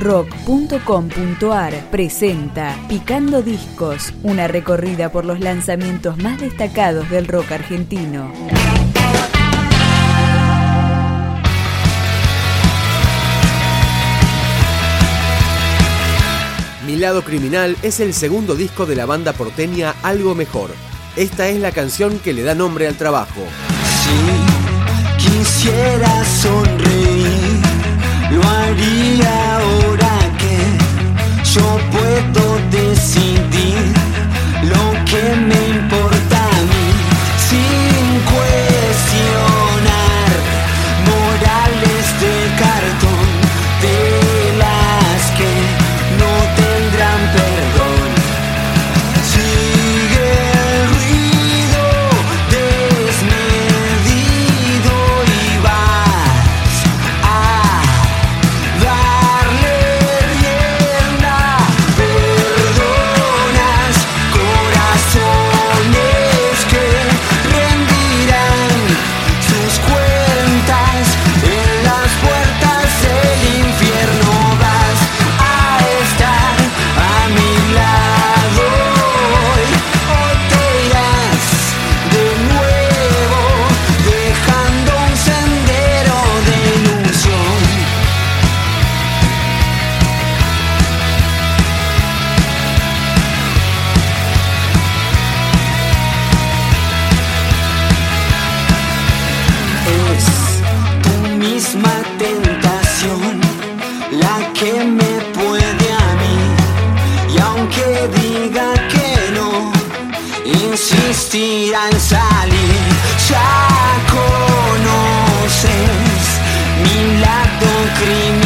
rock.com.ar presenta Picando Discos, una recorrida por los lanzamientos más destacados del rock argentino. Mi lado criminal es el segundo disco de la banda porteña Algo Mejor. Esta es la canción que le da nombre al trabajo. Si quisiera sonreír, lo haría ahora que yo puedo decidir lo que me misma tentación la que me puede a mí. Y aunque diga que no, insistirá en salir. Ya conoces mi lado criminal.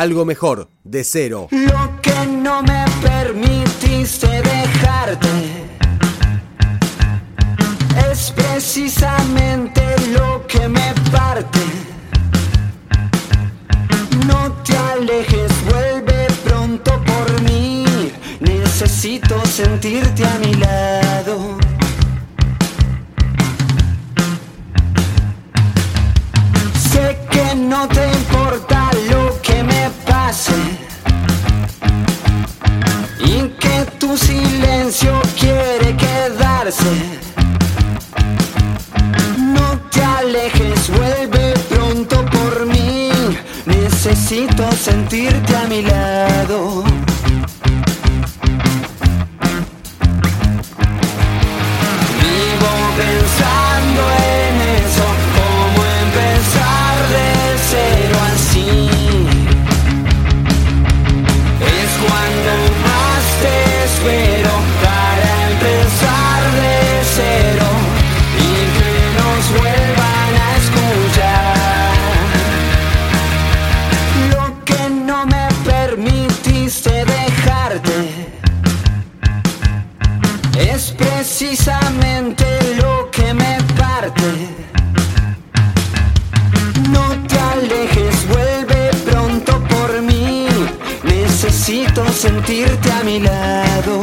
Algo Mejor, de cero. Lo que no me permitiste dejarte es precisamente lo que me parte. No te alejes, vuelve pronto por mí. Necesito sentirte a mi lado. Necesito sentirte a mi lado. Necesito sentirte a mi lado.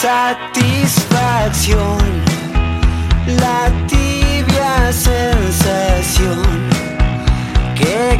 satisfacción, la tibia sensación que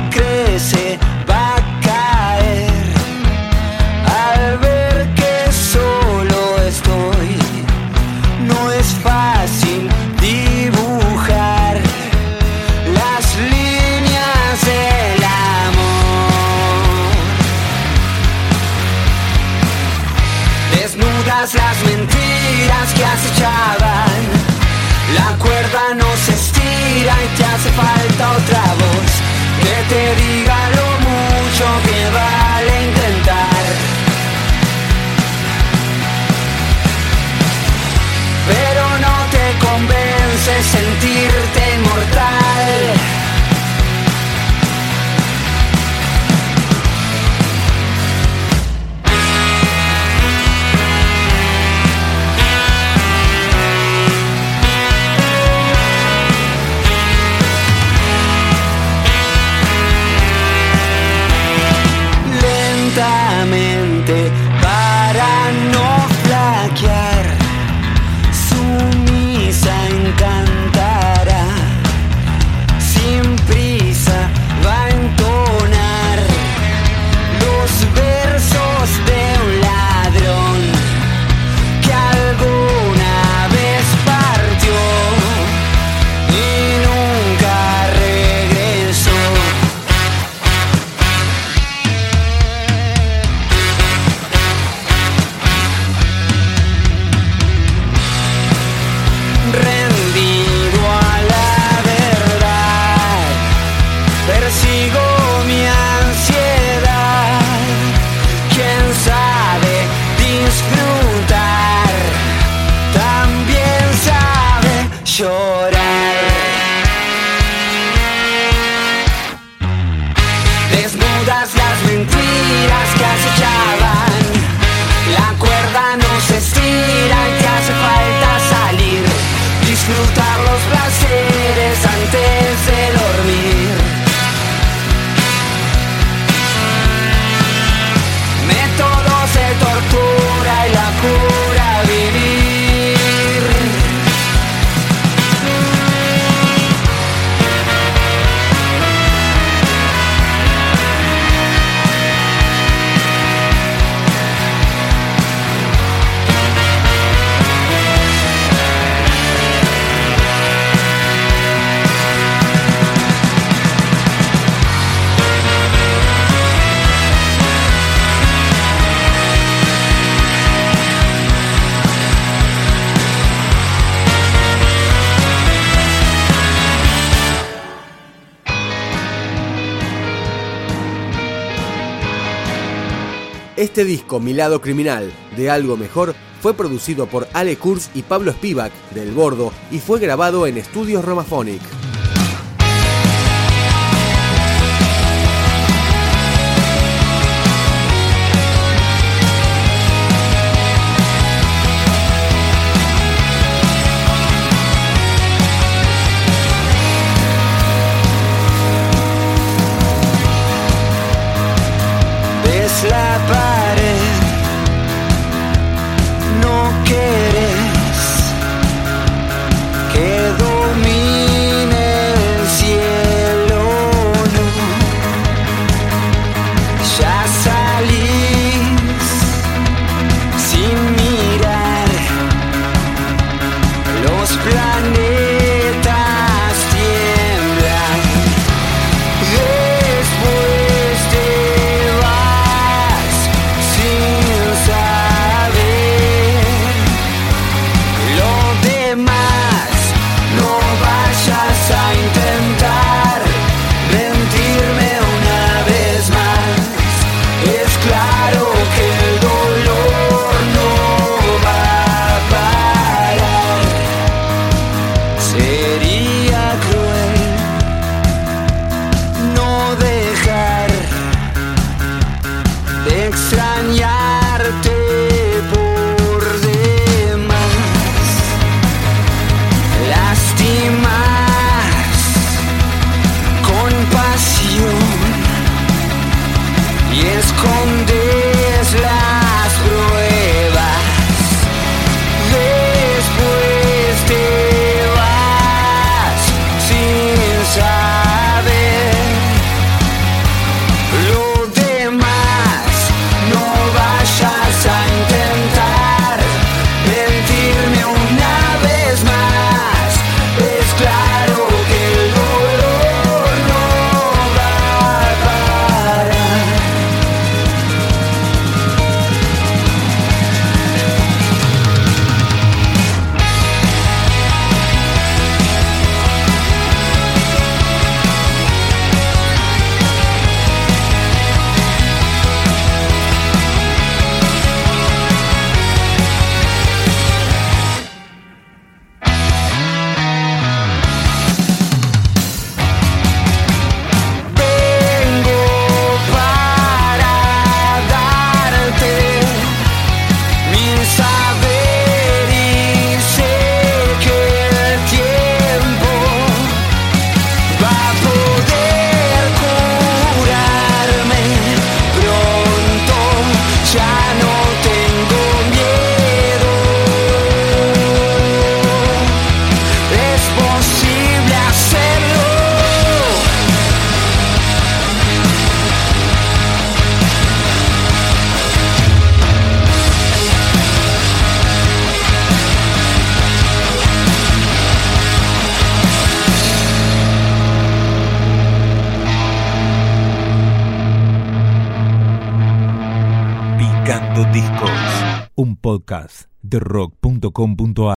Este disco, Milado Criminal, de Algo Mejor, fue producido por Ale Kurz y Pablo Spivak, del Bordo, y fue grabado en Estudios Romaphonic. Podcast de rock.com.ar